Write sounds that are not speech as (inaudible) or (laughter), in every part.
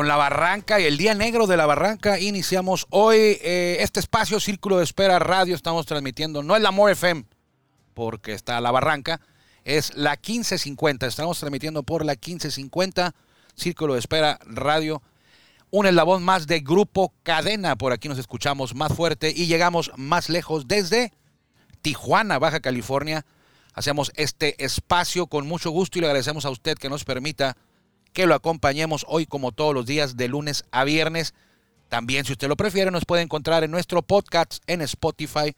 con la barranca y el día negro de la barranca iniciamos hoy eh, este espacio Círculo de Espera Radio. Estamos transmitiendo, no es la More FM, porque está la barranca, es la 1550. Estamos transmitiendo por la 1550 Círculo de Espera Radio. Un eslabón más de Grupo Cadena. Por aquí nos escuchamos más fuerte y llegamos más lejos desde Tijuana, Baja California. Hacemos este espacio con mucho gusto y le agradecemos a usted que nos permita que lo acompañemos hoy como todos los días de lunes a viernes. También, si usted lo prefiere, nos puede encontrar en nuestro podcast en Spotify.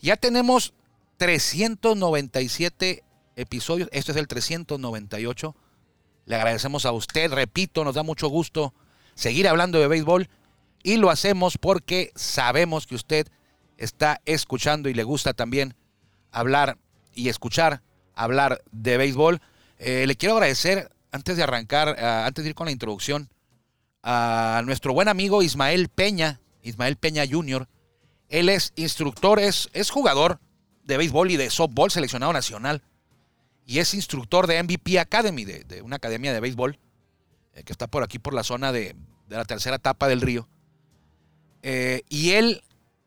Ya tenemos 397 episodios. Este es el 398. Le agradecemos a usted. Repito, nos da mucho gusto seguir hablando de béisbol. Y lo hacemos porque sabemos que usted está escuchando y le gusta también hablar y escuchar hablar de béisbol. Eh, le quiero agradecer antes de arrancar, uh, antes de ir con la introducción, a nuestro buen amigo Ismael Peña, Ismael Peña Jr. Él es instructor, es, es jugador de béisbol y de softball seleccionado nacional. Y es instructor de MVP Academy, de, de una academia de béisbol, eh, que está por aquí, por la zona de, de la tercera etapa del río. Eh, y él,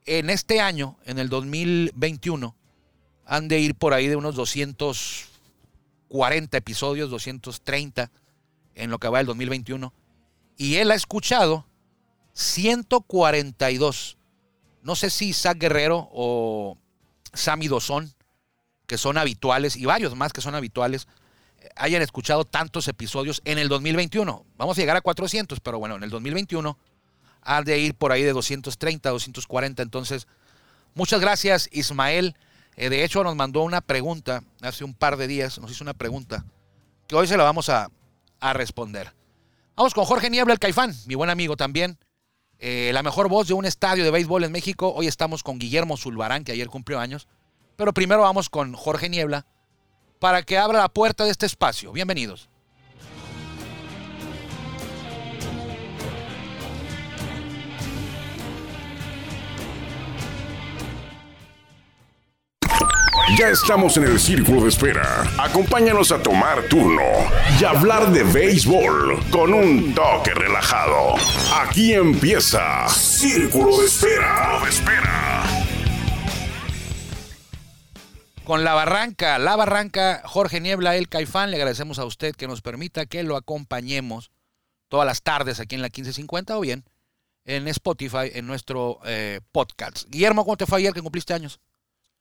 en este año, en el 2021, han de ir por ahí de unos 200 40 episodios, 230 en lo que va del 2021. Y él ha escuchado 142. No sé si Isaac Guerrero o Sammy Dosón, que son habituales, y varios más que son habituales, hayan escuchado tantos episodios en el 2021. Vamos a llegar a 400, pero bueno, en el 2021 ha de ir por ahí de 230, 240. Entonces, muchas gracias, Ismael. Eh, de hecho, nos mandó una pregunta hace un par de días, nos hizo una pregunta, que hoy se la vamos a, a responder. Vamos con Jorge Niebla, el Caifán, mi buen amigo también. Eh, la mejor voz de un estadio de béisbol en México. Hoy estamos con Guillermo Zulbarán, que ayer cumplió años. Pero primero vamos con Jorge Niebla para que abra la puerta de este espacio. Bienvenidos. Ya estamos en el círculo de espera. Acompáñanos a tomar turno y hablar de béisbol con un toque relajado. Aquí empieza Círculo de Espera. De espera. Con la barranca, la barranca, Jorge Niebla, el Caifán, le agradecemos a usted que nos permita que lo acompañemos todas las tardes aquí en la 1550 o bien en Spotify, en nuestro eh, podcast. Guillermo, ¿cómo te fue ayer que cumpliste años?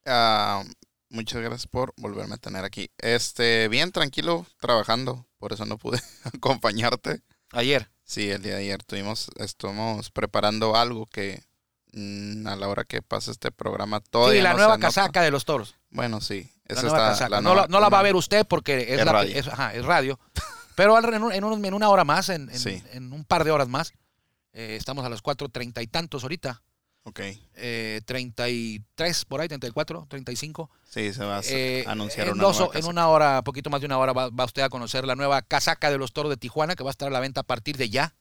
Uh, muchas gracias por volverme a tener aquí. Este, bien tranquilo, trabajando, por eso no pude (laughs) acompañarte. Ayer. Sí, el día de ayer tuvimos, estuvimos preparando algo que mmm, a la hora que pase este programa todavía Sí, la no nueva casaca de los toros. Bueno, sí. La Esa nueva está, casaca. la no, nueva- la, no la va a ver usted porque es, Es la- radio. es- ajá, es radio. (laughs) Pero en, un- en unos- en una hora más, en, en- Sí. en un par de horas más, eh, estamos a las 4.30 y tantos ahorita. Ok. eh, 33 por ahí, 34, 35. Sí, se va a Eh, anunciar en, una dos- nueva en una hora, poquito más de una hora, va, va usted a conocer la nueva casaca de los toros de Tijuana que va a estar a la venta a partir de ya.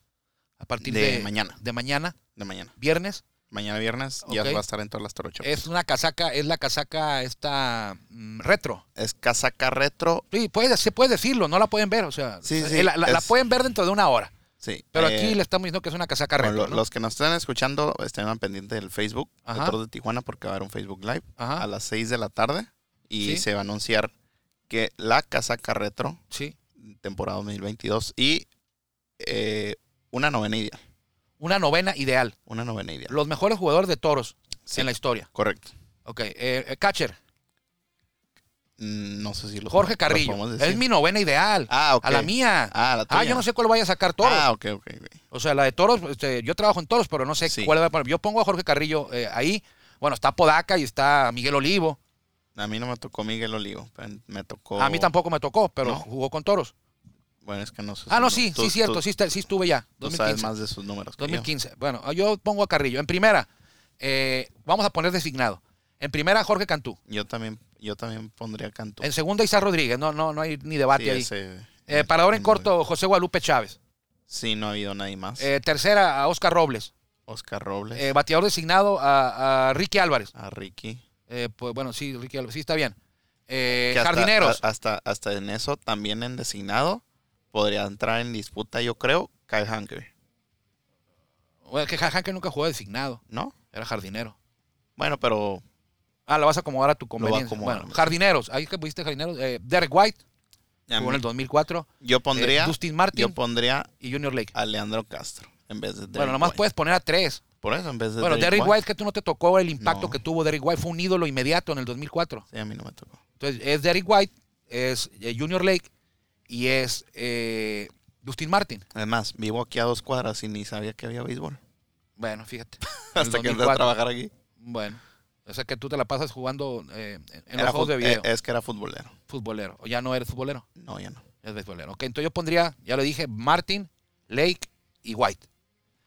A partir de, De mañana. De mañana, de mañana. viernes. Mañana viernes ya va a estar en todas las Toro Shops. Es una casaca, es la casaca esta mm, retro. Es casaca retro. Sí, puede, se puede decirlo, no la pueden ver, o sea, Sí, eh, sí, la, la- pueden ver dentro de una hora. Sí. Pero eh, aquí le estamos diciendo que es una casaca bueno, retro. Los que nos están escuchando estén pendientes del Facebook Ajá. de Tijuana porque va a haber un Facebook Live Ajá. a las 6 de la tarde y Sí. se va a anunciar que la casaca retro Sí. temporada 2022 y eh, una novena ideal. Una novena ideal. Una novena ideal. Los mejores jugadores de toros Sí. en la historia. Correcto. Ok, eh, eh, catcher, No sé si lo Jorge lo Carrillo. Es mi novena ideal. Ah, ok. A la mía. Ah, la Ah, tuya. yo no sé cuál vaya a sacar toros. Ah, ok, ok. O sea, la de toros, este, yo trabajo en toros, pero no sé Sí. cuál va a poner. Yo pongo a Jorge Carrillo eh, ahí. Bueno, está Podaca y está Miguel Olivo. A mí no me tocó Miguel Olivo, me tocó... A mí tampoco me tocó, pero. ¿No? jugó con toros. Bueno, es que no sé. Ah, no, sí, Tú- sí, cierto, tú- sí, sí estuve ya. Tú 2015. sabes más de sus números que yo. 2015. Bueno, yo pongo a Carrillo. En primera, eh, vamos a poner designado. En primera, Jorge Cantú. Yo también, yo también pondría Cantú. En segunda, Isaac Rodríguez. No, no, no hay ni debate Sí, ahí. ese- Eh, parador en corto, José Guadalupe Chávez. Sí, no ha habido nadie más. Eh, tercera, a Oscar Robles. Oscar Robles. Eh, bateador designado a, a Ricky Álvarez. a Ricky. Eh, pues bueno, sí, Ricky Álvarez. Sí, está bien. Hasta- jardineros. a- hasta, hasta en eso, también en designado, podría entrar en disputa, yo creo, Kyle Hunker. Bueno, que Hanker nunca jugó designado. ¿No? Era jardinero. Bueno, pero Ah, lo vas a acomodar a tu conveniencia. acomodar, Bueno, jardineros. Ahí que pusiste jardineros. Eh, Derek White, jugó en el mí- 2004. yo pondría, Eh, Dustin Martin yo pondría y Junior Lake. a Leandro Castro en vez de Derrick bueno, nomás White. puedes poner a tres. Por eso, en vez de Bueno, Derrick Derrick White, que tú no te tocó el impacto No. que tuvo Derrick White. Fue un ídolo inmediato en el 2004. Sí, a mí no me tocó. Entonces, es Derrick White, es eh, Junior Lake y es eh, Dustin Martin. Además, vivo aquí a dos cuadras y ni sabía que había béisbol. Bueno, fíjate. (laughs) Hasta que entré a 2004. trabajar aquí. Bueno, o sea que tú te la pasas jugando eh, en Era los juegos de video. eh, Es que era futbolero. futbolero. O ya no eres futbolero, No, ya no. es beisbolero. Ok, entonces yo pondría, ya lo dije, Martin, Lake y White.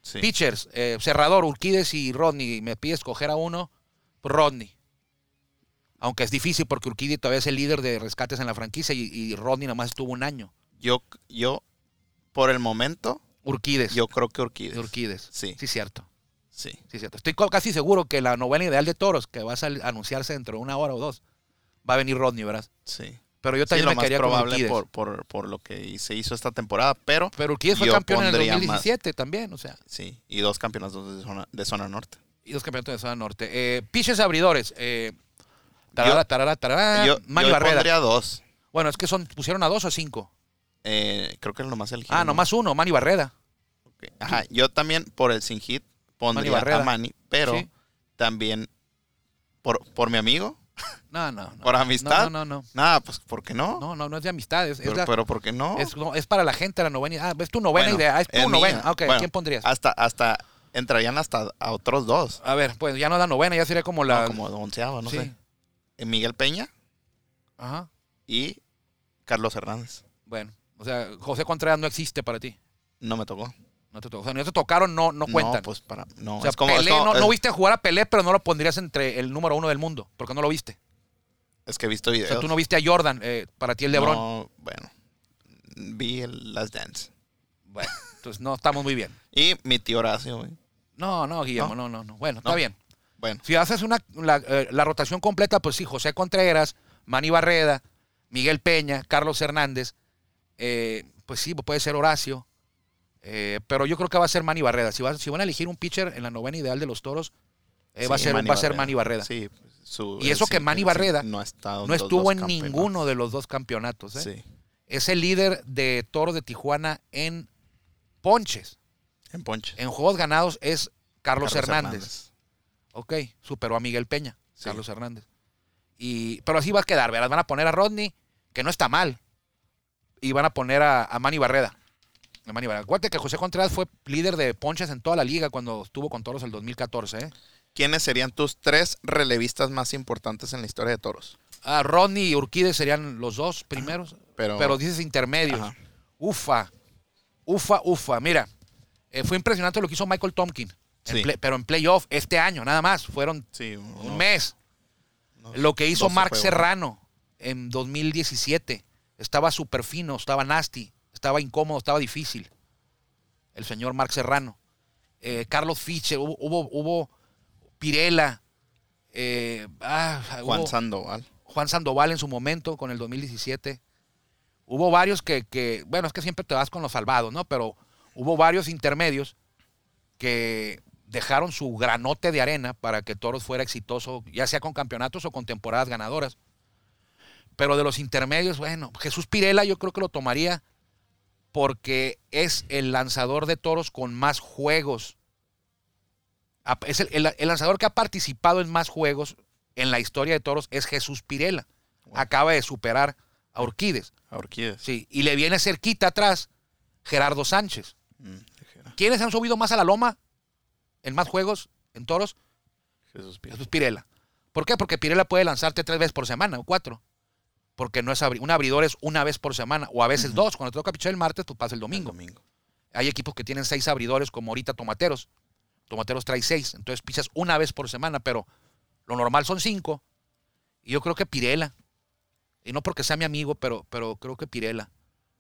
Sí. Pitchers, eh, cerrador, Urquides y Rodney. Me pides escoger a uno, Rodney. Aunque es difícil porque Urquides todavía es el líder de rescates en la franquicia y, y Rodney nomás estuvo un año. Yo, yo, por el momento, Urquides. yo creo que Urquides. de Urquides. Sí, Sí, cierto. Sí. Sí, cierto. Estoy casi seguro que la novela ideal de toros, que va a anunciarse dentro de una hora o dos, va a venir Rodney, ¿verdad? Sí. Pero yo Sí, también lo me más quedaría con probable por, por, por lo que se hizo esta temporada, pero Pero Urquides fue campeón en el pondría más- 2017 también, o sea. sí, y dos campeonatos de zona, de zona norte. Y dos campeonatos de zona norte. Eh, pitchers abridores. Eh, tarara, tarara, tarara, yo Manny yo Barrera. pondría dos. Bueno, es que son pusieron a dos o cinco. Eh, creo que nomás el Ah, nomás uno, Manny Barrera. Ajá, yo también por el sin hit pondría a Manny, pero Sí. también por, por mi amigo. No, no, no. ¿Por amistad? No, no, no. Nada, pues ¿por qué no? No, no, no es de amistad. Es, es pero, la- pero ¿por qué no? es- no, es para la gente la novena. Ah, es tu novena Bueno, idea. Ah, es tu es novena. Ah, ok, Bueno, ¿quién pondrías? Hasta, hasta entrarían hasta a otros dos. A ver, pues ya no es la novena, ya sería como la. No, como onceava, no sí. sé. Eh, Miguel Peña Ajá. y Carlos Hernández. Bueno, o sea, José Contreras no existe para ti. No me tocó. No te, o sea, no te tocaron, no, no cuentan. No, pues para. No, o sea, es como. es Pelé, como- no, es- no viste jugar a Pelé, pero no lo pondrías entre el número uno del mundo, porque no lo viste. Es que he visto O videos. sea, tú no viste a Jordan, eh, para ti el LeBron. No, bueno. Vi el Last Dance. Bueno, entonces no estamos muy bien. Y mi tío Horacio, güey. No, no, Guillermo, no, no, no. Bueno, está bien. Bueno, Si haces una, la, eh, la rotación completa, pues sí, José Contreras, Manny Barreda, Miguel Peña, Carlos Hernández, eh, pues sí, puede ser Horacio, eh, pero yo creo que va a ser Manny Barreda. Si, va- si van a elegir un pitcher en la novena ideal de los toros, eh, va, a ser, Manny va a ser. Manny Barreda. Sí, su- Y eso que Manny Barreda no, ha estado no estuvo en ninguno de los dos campeonatos. ¿eh? Sí, Es el líder de toros de Tijuana en ponches. en Ponche. En juegos ganados es Carlos, Hernández. Ok, superó a Miguel Peña. Carlos Hernández. Y, pero así va a quedar, ¿verdad? Van a poner a Rodney, que no está mal. Y van a poner a, a Manny Barreda. Acuérdate que José Contreras fue líder de ponches en toda la liga cuando estuvo con Toros el 2014. ¿eh? ¿Quiénes serían tus tres relevistas más importantes en la historia de toros? Ah, Rodney y Urquides serían los dos primeros. Pero, Pero dices intermedios. Ajá. Ufa. Ufa, ufa. Mira, eh, fue impresionante lo que hizo Michael Tompkin. en Sí. play- pero en playoff este año, nada más. Fueron sí, un mes. unos Lo que hizo 12 Mark. Serrano en 2017. Estaba súper fino, estaba nasty, estaba incómodo, estaba difícil. El señor Mark Serrano. Eh, Carlos Fischer, hubo, hubo, hubo Pirela. eh, ah, Juan hubo Sandoval. Juan Sandoval en su momento con el 2017. Hubo varios que, que, bueno, es que siempre te vas con los salvados, ¿no? Pero hubo varios intermedios que dejaron su granote de arena para que Toros fuera exitoso, ya sea con campeonatos o con temporadas ganadoras. Pero de los intermedios, bueno, Jesús Pirela yo creo que lo tomaría porque es el lanzador de toros con más juegos. Es el, el- el lanzador que ha participado en más juegos en la historia de toros es Jesús Pirela. Wow. Acaba de superar a Urquides. A Orquídeas. Sí, y le viene cerquita atrás Gerardo Sánchez. Mm. ¿Quiénes han subido más a la loma en más juegos en toros? Jesús Pérez. Jesús Pirela. ¿Por qué? Porque Pirela puede lanzarte tres veces por semana o cuatro. Porque no es abri- un abridor es una vez por semana o a veces dos. Cuando te toca pichar el martes, tú pasas el domingo. El domingo. Hay equipos que tienen seis abridores, como ahorita Tomateros. Tomateros trae seis, entonces pichas una vez por semana, pero lo normal son cinco. Y yo creo que Pirela. Y no porque sea mi amigo, pero, pero creo que Pirela.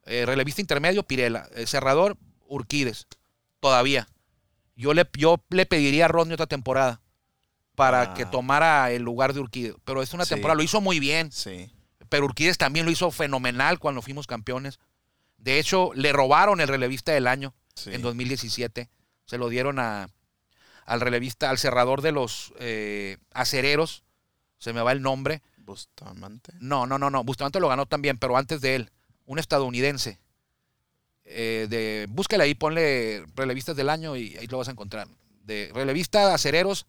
Eh, relevista intermedio, Pirela. Eh, cerrador, Urquides. Todavía. Yo le, yo le pediría a Rodney otra temporada para Ah. que tomara el lugar de Urquides. Pero es una Sí. temporada, lo hizo muy bien. Sí. Pero Urquides también lo hizo fenomenal cuando fuimos campeones. De hecho, le robaron el relevista del año Sí. en 2017. Se lo dieron a, al relevista, al cerrador de los eh, acereros. Se me va el nombre. Bustamante. No, no, no, no. Bustamante lo ganó también, pero antes de él. Un estadounidense. Eh, de, búscale ahí, ponle relevistas del año y ahí lo vas a encontrar. De relevista acereros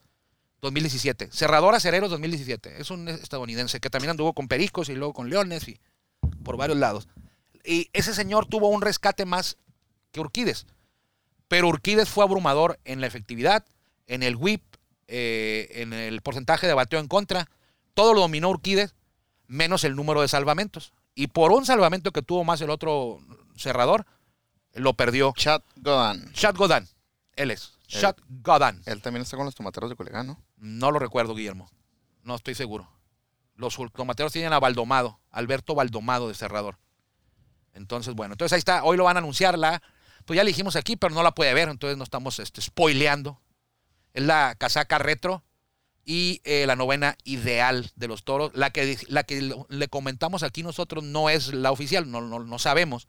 2017. Cerrador acereros 2017. Es un estadounidense que también anduvo con Pericos y luego con Leones y por varios lados. Y ese señor tuvo un rescate más que Urquides. Pero Urquides fue abrumador en la efectividad, en el whip, eh, en el porcentaje de bateo en contra. Todo lo dominó Urquides, menos el número de salvamentos. Y por un salvamento que tuvo más el otro cerrador, lo perdió Chad Godan. Chad Godin. Él es. Chad Godin. Él también está con los tomateros de Culiacán, ¿no? No lo recuerdo, Guillermo. No estoy seguro. Los tomateros tienen a Baldomado, Alberto Baldomado de cerrador. Entonces, bueno, entonces ahí está. Hoy lo van a anunciar la. Pues ya le dijimos aquí, pero no la puede ver, entonces no estamos este, spoileando. Es la casaca retro y eh, la novena ideal de los toros. La que, la que le comentamos aquí nosotros no es la oficial, no, no, no sabemos.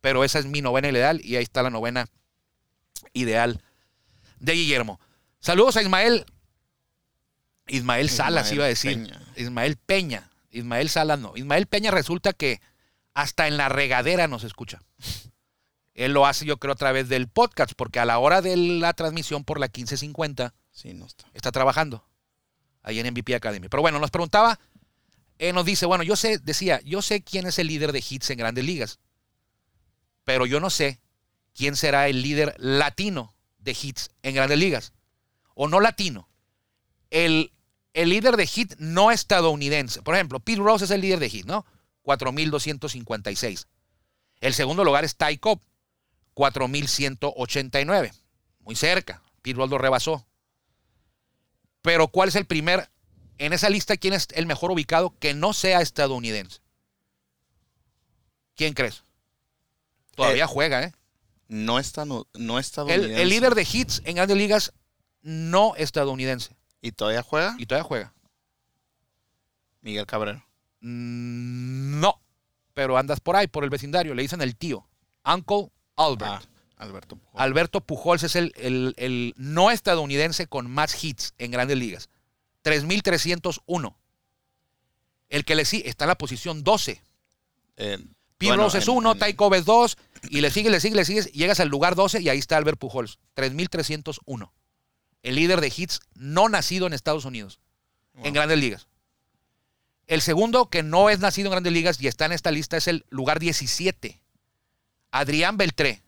Pero esa es mi novena ideal y ahí está la novena ideal de Guillermo. Saludos a Ismael. Ismael Salas Ismael iba a decir. Peña. Ismael Peña. Ismael Salas no. Ismael Peña resulta que hasta en la regadera nos escucha. Él lo hace yo creo a través del podcast porque a la hora de la transmisión por la 1550 Sí, no está. está trabajando ahí en MVP Academy. Pero bueno, nos preguntaba, eh, nos dice, bueno, yo sé, decía, yo sé quién es el líder de hits en grandes ligas, pero yo no sé quién será el líder latino de hits en grandes ligas. O no latino. El, el líder de hit no estadounidense. Por ejemplo, Pete Rose es el líder de hit, ¿no? 4.256. El segundo lugar es Ty Cobb, 4.189. Muy cerca. Pete Rose lo rebasó. Pero ¿cuál es el primer, en esa lista, quién es el mejor ubicado que no sea estadounidense? ¿Quién crees? Todavía Eh, juega, ¿eh? No está, no, El, estadounidense. el líder de hits en grandes ligas no estadounidense. ¿Y todavía juega? Y todavía juega. Miguel Cabrero. Mm, No. Pero andas por ahí, por el vecindario. Le dicen el tío. Uncle Albert. Ah, Alberto Pujol. Alberto Pujols es el, el- el no estadounidense con más hits en grandes ligas. 3.301. El que le sigue está en la posición 12. Eh, Pete bueno, Rose es en- 1, en- Ty Cobb es 2, y le sigue, le sigue, le sigues, llegas al lugar 12 y ahí está Albert Pujols, 3.301. El líder de hits no nacido en Estados Unidos, en grandes ligas. El segundo que no es nacido en grandes ligas y está en esta lista es el lugar 17. Adrián Beltré,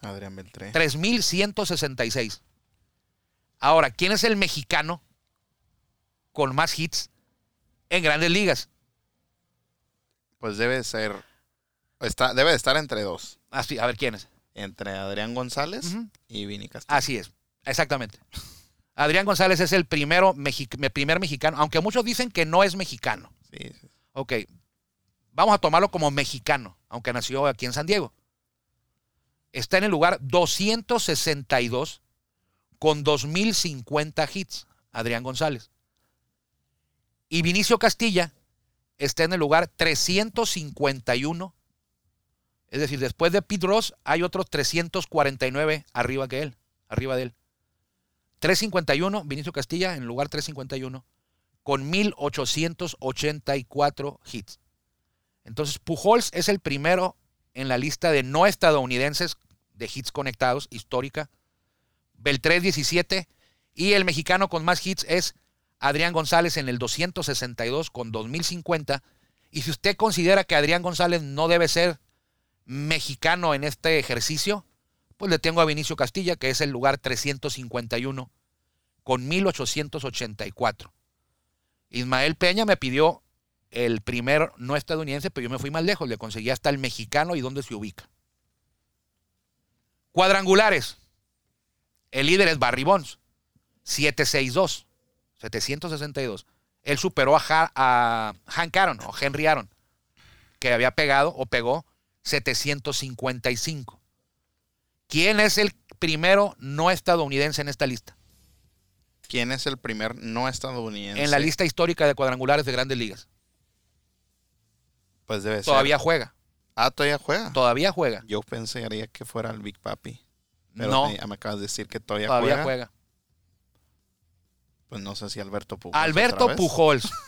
Adrián Beltré. 3.166. Ahora, ¿quién es el mexicano con más hits en grandes ligas? Pues debe ser. Está, debe de estar entre dos. Así, a ver, ¿quién es? Entre Adrián González y Vini Castillo. Así es, exactamente. Adrián González es el primero primer mexicano, aunque muchos dicen que no es mexicano. Sí, sí. Ok, vamos a tomarlo como mexicano, aunque nació aquí en San Diego. Está en el lugar 262 con 2050 hits, Adrián González. Y Vinicio Castilla está en el lugar 351. Es decir, después de Pete Ross hay otros 349 arriba que él, arriba de él. 351, Vinicio Castilla en lugar 351 con 1884 hits. Entonces, Pujols es el primero en la lista de no estadounidenses de hits conectados, histórica. Beltré 17 y el mexicano con más hits es Adrián González en el 262 con 2050. Y si usted considera que Adrián González no debe ser mexicano en este ejercicio, pues le tengo a Vinicio Castilla, que es el lugar 351 con 1884. Ismael Peña me pidió el primer no estadounidense, pero yo me fui más lejos, le conseguí hasta el mexicano y dónde se ubica. Cuadrangulares. El líder es Barry Bonds, 762, 762. Él superó a, Ha- a Hank Aaron o Henry Aaron, que había pegado o pegó 755. ¿Quién es el primero no estadounidense en esta lista? ¿Quién es el primer no estadounidense? En la lista histórica de cuadrangulares de grandes ligas. Pues debe ser. Todavía juega, Ah, todavía juega. todavía juega. Yo pensaría que fuera el Big Papi. Pero no, me, me acabas de decir que todavía, todavía juega. juega. Pues no sé si Alberto Pujols. Alberto. Pujols. (laughs)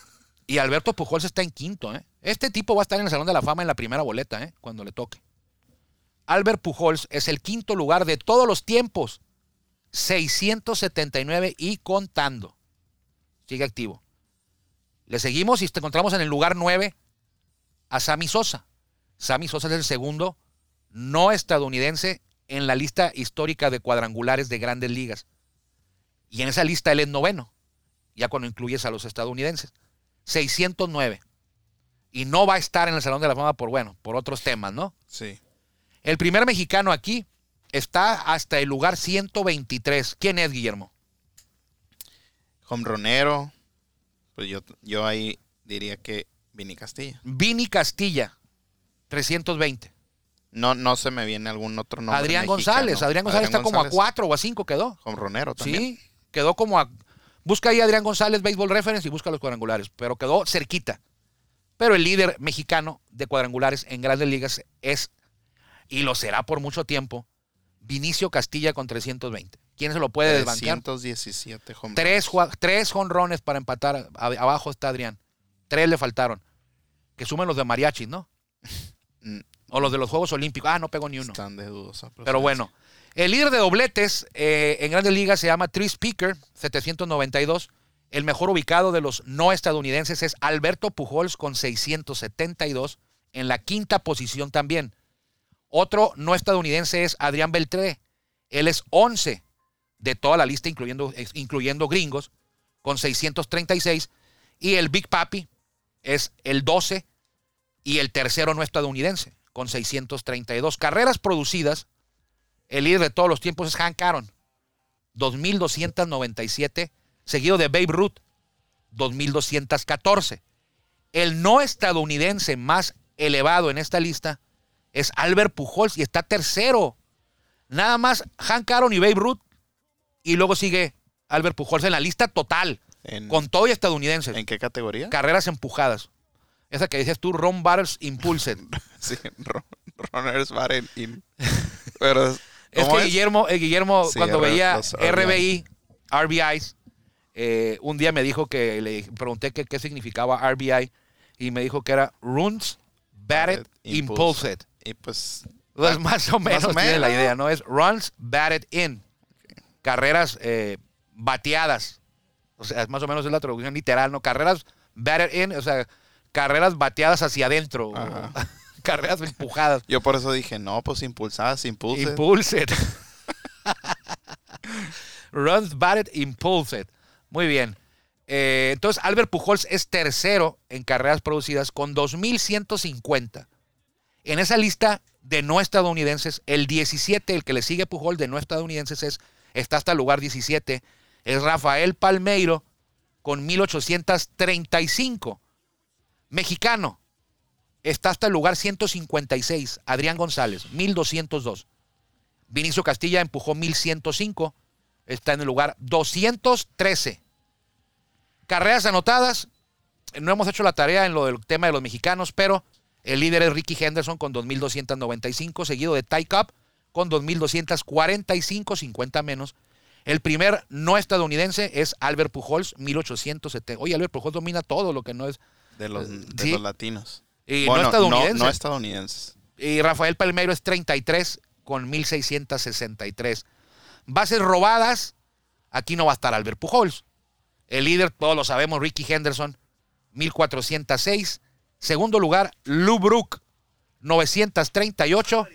Y Alberto Pujols está en quinto, ¿eh? Este tipo va a estar en el Salón de la Fama en la primera boleta, ¿eh? Cuando le toque. Albert Pujols es el quinto lugar de todos los tiempos. 679 y contando. Sigue activo. Le seguimos y te encontramos en el lugar 9 a Sammy Sosa. Sammy Sosa es el segundo no estadounidense en la lista histórica de cuadrangulares de grandes ligas. Y en esa lista él es noveno, ya cuando incluyes a los estadounidenses. 609. Y no va a estar en el Salón de la Fama por, bueno, por otros temas, ¿no? Sí. El primer mexicano aquí está hasta el lugar 123. ¿Quién es, Guillermo? Homronero. Pues yo, yo ahí diría que Vini Castilla. Vini Castilla, 320. No, no se me viene algún otro nombre. Adrián mexicano. González. Adrián González está como a González, 4 o a 5 quedó. Homronero también. Sí, quedó como a. Busca ahí Adrián González, Baseball Reference y busca los cuadrangulares, pero quedó cerquita. Pero el líder mexicano de cuadrangulares en grandes ligas es, y lo será por mucho tiempo, Vinicio Castilla con 320. ¿Quién se lo puede desbancar? 317 home Tres, tres jonrones para empatar. Abajo está Adrián. Tres le faltaron. Que sumen los de mariachi, ¿no? (laughs) Mm, O los de los Juegos Olímpicos. Ah, no pegó ni uno. Están de dudosa Pero bueno, el líder de dobletes eh, en Grandes Ligas se llama Tris Speaker, 792. El mejor ubicado de los no estadounidenses es Alberto Pujols con 672, en la quinta posición también. Otro no estadounidense es Adrián Beltré. Él es 11 de toda la lista, incluyendo, incluyendo gringos, con 636. Y el Big Papi es el 12 y el tercero no estadounidense, con 632. Carreras producidas, el líder de todos los tiempos es Hank Aaron, 2.297, seguido de Babe Ruth, 2.214. El no estadounidense más elevado en esta lista es Albert Pujols y está tercero. Nada más Hank Aaron y Babe Ruth. Y luego sigue Albert Pujols en la lista total, ¿En, con todo y estadounidenses. ¿En qué categoría? Carreras empujadas. Esa que dices tú, Ron Battles Impulsed. (laughs) Sí, Ron- Runners Batted in. Pero, Es ¿cómo que Guillermo, eh, Guillermo Sí, cuando R- veía RBI, RBIs, eh, un día me dijo que le pregunté que, qué significaba RBI y me dijo que era Runs Batted Impulsed. Y pues, Entonces, más o menos o tiene la idea, ¿no? Es Runs Batted In. Carreras eh, bateadas. O sea, más o menos es la traducción literal, ¿no? Carreras batted in, o sea, carreras bateadas hacia adentro. Ajá. (laughs) carreras empujadas. yo por eso dije, no, pues impulsadas, impulse. Impulsed. (laughs) Runs batted impulsed. Muy bien. Eh, entonces, Albert Pujols es tercero en carreras producidas con 2.150. En esa lista de no estadounidenses, el 17, el que le sigue Pujols de no estadounidenses, es, está hasta el lugar 17. Es Rafael Palmeiro con 1.835. Mexicano, está hasta el lugar 156. Adrián González, 1202. Vinicio Castilla empujó 1105. Está en el lugar 213. Carreras anotadas. No hemos hecho la tarea en lo del tema de los mexicanos, pero el líder es Ricky Henderson con 2295, seguido de Ty Cobb con 2245, 50 menos. El primer no estadounidense es Albert Pujols, 1870. Oye, Albert Pujols domina todo lo que no es. De los, de Sí. los latinos. Y Bueno, no estadounidense. No, estadounidenses. Y Rafael Palmeiro es 33 con 1663. Bases robadas, aquí no va a estar Albert Pujols. El líder, todos lo sabemos, Ricky Henderson, 1406. Segundo lugar, Lou Brook, 938.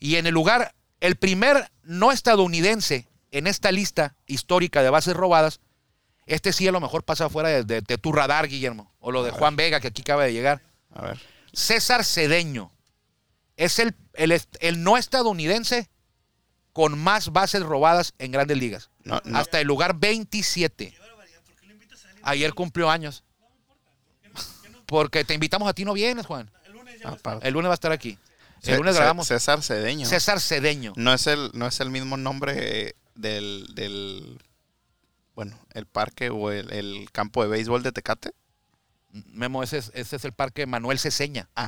Y en el lugar, el primer no estadounidense en esta lista histórica de bases robadas, este sí a lo mejor pasa fuera de, de- de tu radar, Guillermo, o lo de Juan Vega, que aquí acaba de llegar. A ver. César Cedeño es el, el, no estadounidense con más bases robadas en grandes ligas. No, no. Hasta el lugar 27. Ayer cumplió años. Porque te invitamos a ti, no vienes, Juan. El lunes va a estar aquí. El lunes grabamos. César Cedeño. César Cedeño. No es el, no es el mismo nombre eh, del, del bueno, el parque o el, el campo de béisbol de Tecate. Memo, ese es, ese es el parque Manuel Ceseña. (laughs)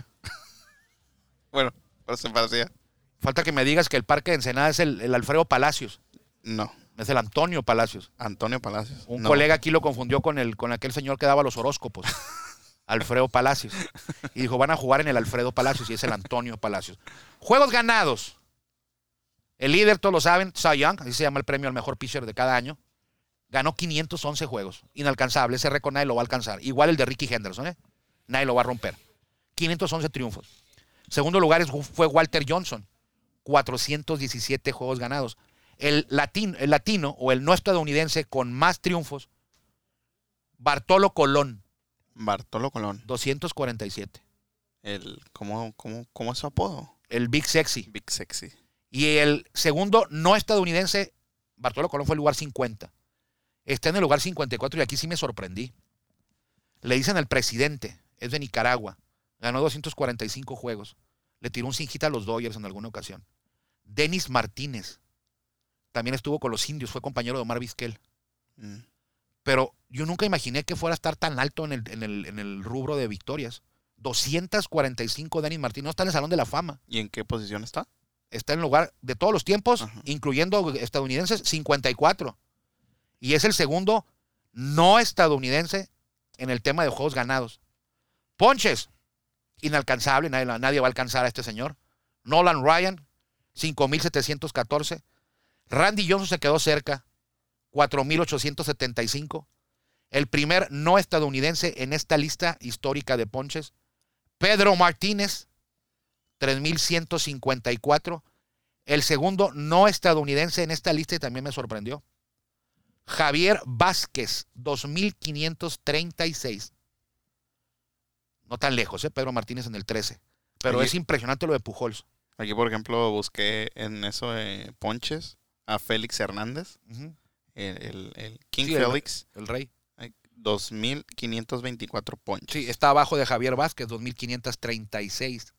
Bueno, pero se parecía. Falta que me digas que el parque de Ensenada es el, el Alfredo Palacios. No. Es el Antonio Palacios. Antonio Palacios. Un No. colega aquí lo confundió con, el, con aquel señor que daba los horóscopos. (laughs) Alfredo Palacios. Y dijo, van a jugar en el Alfredo Palacios y es el Antonio Palacios. Juegos ganados. El líder, todos lo saben, Cy Young, así se llama el premio al mejor pitcher de cada año. Ganó 511 juegos. Inalcanzable. Ese récord nadie lo va a alcanzar. Igual el de Ricky Henderson, ¿eh? Nadie lo va a romper. 511 triunfos. Segundo lugar fue Walter Johnson. 417 juegos ganados. El latino, el latino o el no estadounidense con más triunfos, Bartolo Colón, Bartolo Colón. 247. El, ¿cómo, cómo, ¿Cómo es su apodo? El Big Sexy. Big Sexy. Y el segundo no estadounidense, Bartolo Colón fue el lugar 50. Está en el lugar 54 y aquí sí me sorprendí. Le dicen el presidente, es de Nicaragua. Ganó 245 juegos. Le tiró un cinjita a los Dodgers en alguna ocasión. Denis Martínez. También estuvo con los indios, fue compañero de Omar Vizquel. Mm. Pero yo nunca imaginé que fuera a estar tan alto en el, en el, en el rubro de victorias. 245 Denis Martínez. No está en el Salón de la Fama. ¿Y en qué posición está? Está en el lugar de todos los tiempos, Ajá. incluyendo estadounidenses, 54. Y es el segundo no estadounidense en el tema de juegos ganados. Ponches, inalcanzable, nadie, nadie va a alcanzar a este señor. Nolan Ryan, 5.714. Randy Johnson se quedó cerca, 4.875. El primer no estadounidense en esta lista histórica de ponches. Pedro Martínez, 3.154. El segundo no estadounidense en esta lista y también me sorprendió. Javier Vázquez, 2.536. No tan lejos, ¿eh? Pedro Martínez en el 13. Pero es impresionante lo de Pujols. Aquí, por ejemplo, busqué en eso de ponches a Félix Hernández, el, el- el King Sí, el- Félix, El rey. hay 2.524 ponches. Sí, está abajo de Javier Vázquez, 2.536.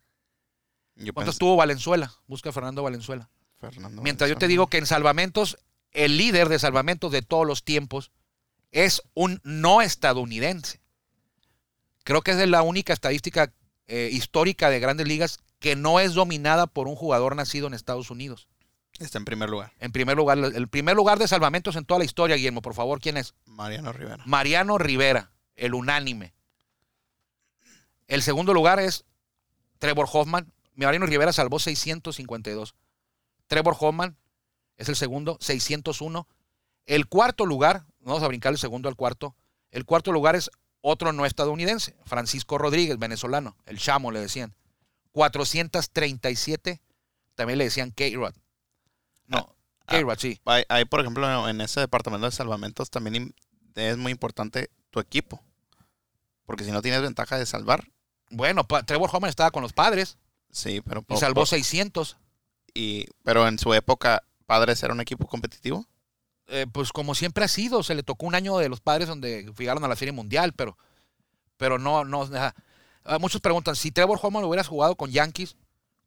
Yo ¿Cuántos pensé- tuvo Valenzuela? Busca a Fernando Valenzuela. Fernando Mientras yo te digo que en salvamentos, el líder de salvamentos de todos los tiempos es un no estadounidense. Creo que esa es la única estadística eh, histórica de grandes ligas que no es dominada por un jugador nacido en Estados Unidos. Está en primer lugar, En primer lugar, el primer lugar de salvamentos en toda la historia, Guillermo, por favor, ¿quién es? Mariano Rivera. Mariano Rivera, el unánime. El segundo lugar es Trevor Hoffman. Mariano Rivera salvó 652. Trevor Hoffman es el segundo, 601. El cuarto lugar, vamos a brincar el segundo al cuarto. El cuarto lugar es otro no estadounidense, Francisco Rodríguez, venezolano, el chamo le decían. 437, también le decían K-Rod. No, Ah, K-Rod, sí. Hay, hay, por ejemplo, en ese departamento de salvamentos también es muy importante tu equipo. Porque si no tienes ventaja de salvar, Bueno, Trevor Hoffman estaba con los padres sí, pero... y salvó po- 600. y, pero en su época, Padres era un equipo competitivo. eh, pues como siempre ha sido, se le tocó un año de los padres donde llegaron a la Serie Mundial, pero, pero no, no. Ah, muchos preguntan, si Trevor Hoffman lo hubieras jugado con Yankees,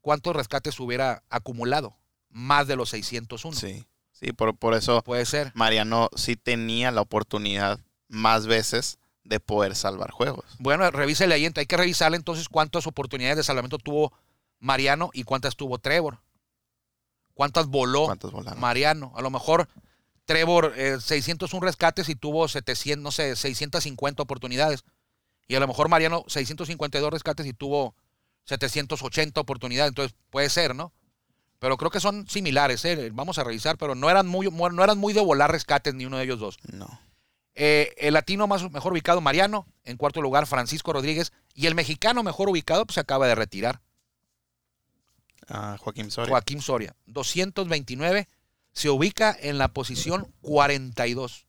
¿cuántos rescates hubiera acumulado? Más de los 601. Sí, sí, por, por eso Puede ser. Mariano sí tenía la oportunidad más veces de poder salvar juegos. Bueno, revísele ahí, hay que revisarle entonces cuántas oportunidades de salvamento tuvo Mariano y cuántas tuvo Trevor. ¿Cuántas voló ¿Cuántos volaron? Mariano? A lo mejor Trevor, eh, 601 rescates y tuvo 700, no sé, 650 oportunidades. Y a lo mejor Mariano, 652 rescates y tuvo 780 oportunidades. Entonces puede ser, ¿no? Pero creo que son similares, ¿eh? Vamos a revisar, pero no eran muy, no eran muy de volar rescates ni uno de ellos dos. No. Eh, el latino más, mejor ubicado, Mariano. En cuarto lugar, Francisco Rodríguez. Y el mexicano mejor ubicado, pues se acaba de retirar. Ah, Joaquín Soria. Joaquín Soria. 229. Se ubica en la posición 42.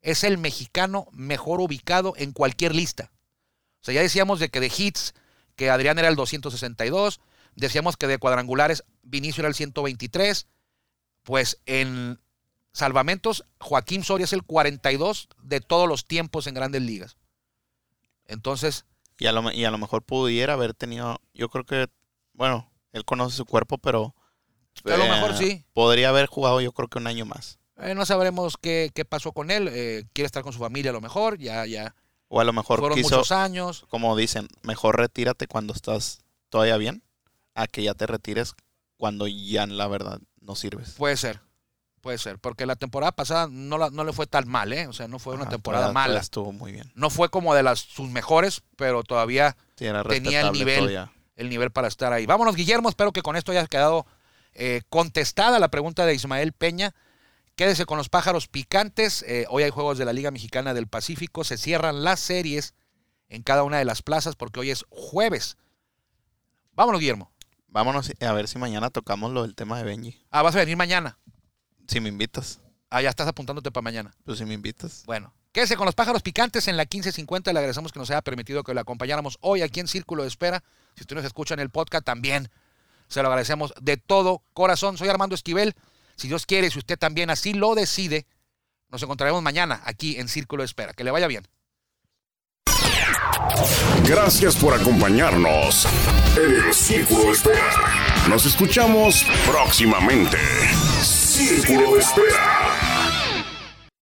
Es el mexicano mejor ubicado en cualquier lista. O sea, ya decíamos de que de hits, que Adrián era el 262. Decíamos que de cuadrangulares, Vinicio era el 123. Pues en salvamentos, Joaquín Soria es el 42 de todos los tiempos en grandes ligas. Entonces, Y a, lo, y a lo mejor pudiera haber tenido, yo creo que, bueno, él conoce su cuerpo, pero... A lo eh, mejor sí. Podría haber jugado yo creo que un año más. eh, no sabremos qué, qué pasó con él. eh, quiere estar con su familia a lo mejor. Ya, ya. O a lo mejor Fueron quiso, muchos años. como dicen, mejor retírate cuando estás todavía bien, a que ya te retires cuando ya la verdad no sirves. Puede ser, puede ser, porque la temporada pasada no, la- no le fue tan mal, ¿eh? O sea, no fue una temporada mala. Estuvo muy bien. No fue como de las sus mejores, pero todavía Sí, Tenía el nivel. todavía. El nivel para estar ahí. Vámonos, Guillermo. Espero que con esto haya quedado eh, contestada la pregunta de Ismael Peña. Quédese con los pájaros picantes. Eh, hoy hay juegos de la Liga Mexicana del Pacífico. Se cierran las series en cada una de las plazas porque hoy es jueves. Vámonos, Guillermo. Vámonos a ver si mañana tocamos lo del tema de Benji. Ah, vas a venir mañana. Si me invitas. Ah, ya estás apuntándote para mañana. Pues si me invitas. Bueno, quédese con los pájaros picantes en la 1550. Le agradecemos que nos haya permitido que lo acompañáramos hoy aquí en Círculo de Espera. Si usted nos escucha en el podcast, también se lo agradecemos de todo corazón. Soy Armando Esquivel. Si Dios quiere, si usted también así lo decide, nos encontraremos mañana aquí en Círculo de Espera. Que le vaya bien. Gracias por acompañarnos en el Círculo de Espera. Nos escuchamos próximamente. Círculo de Espera.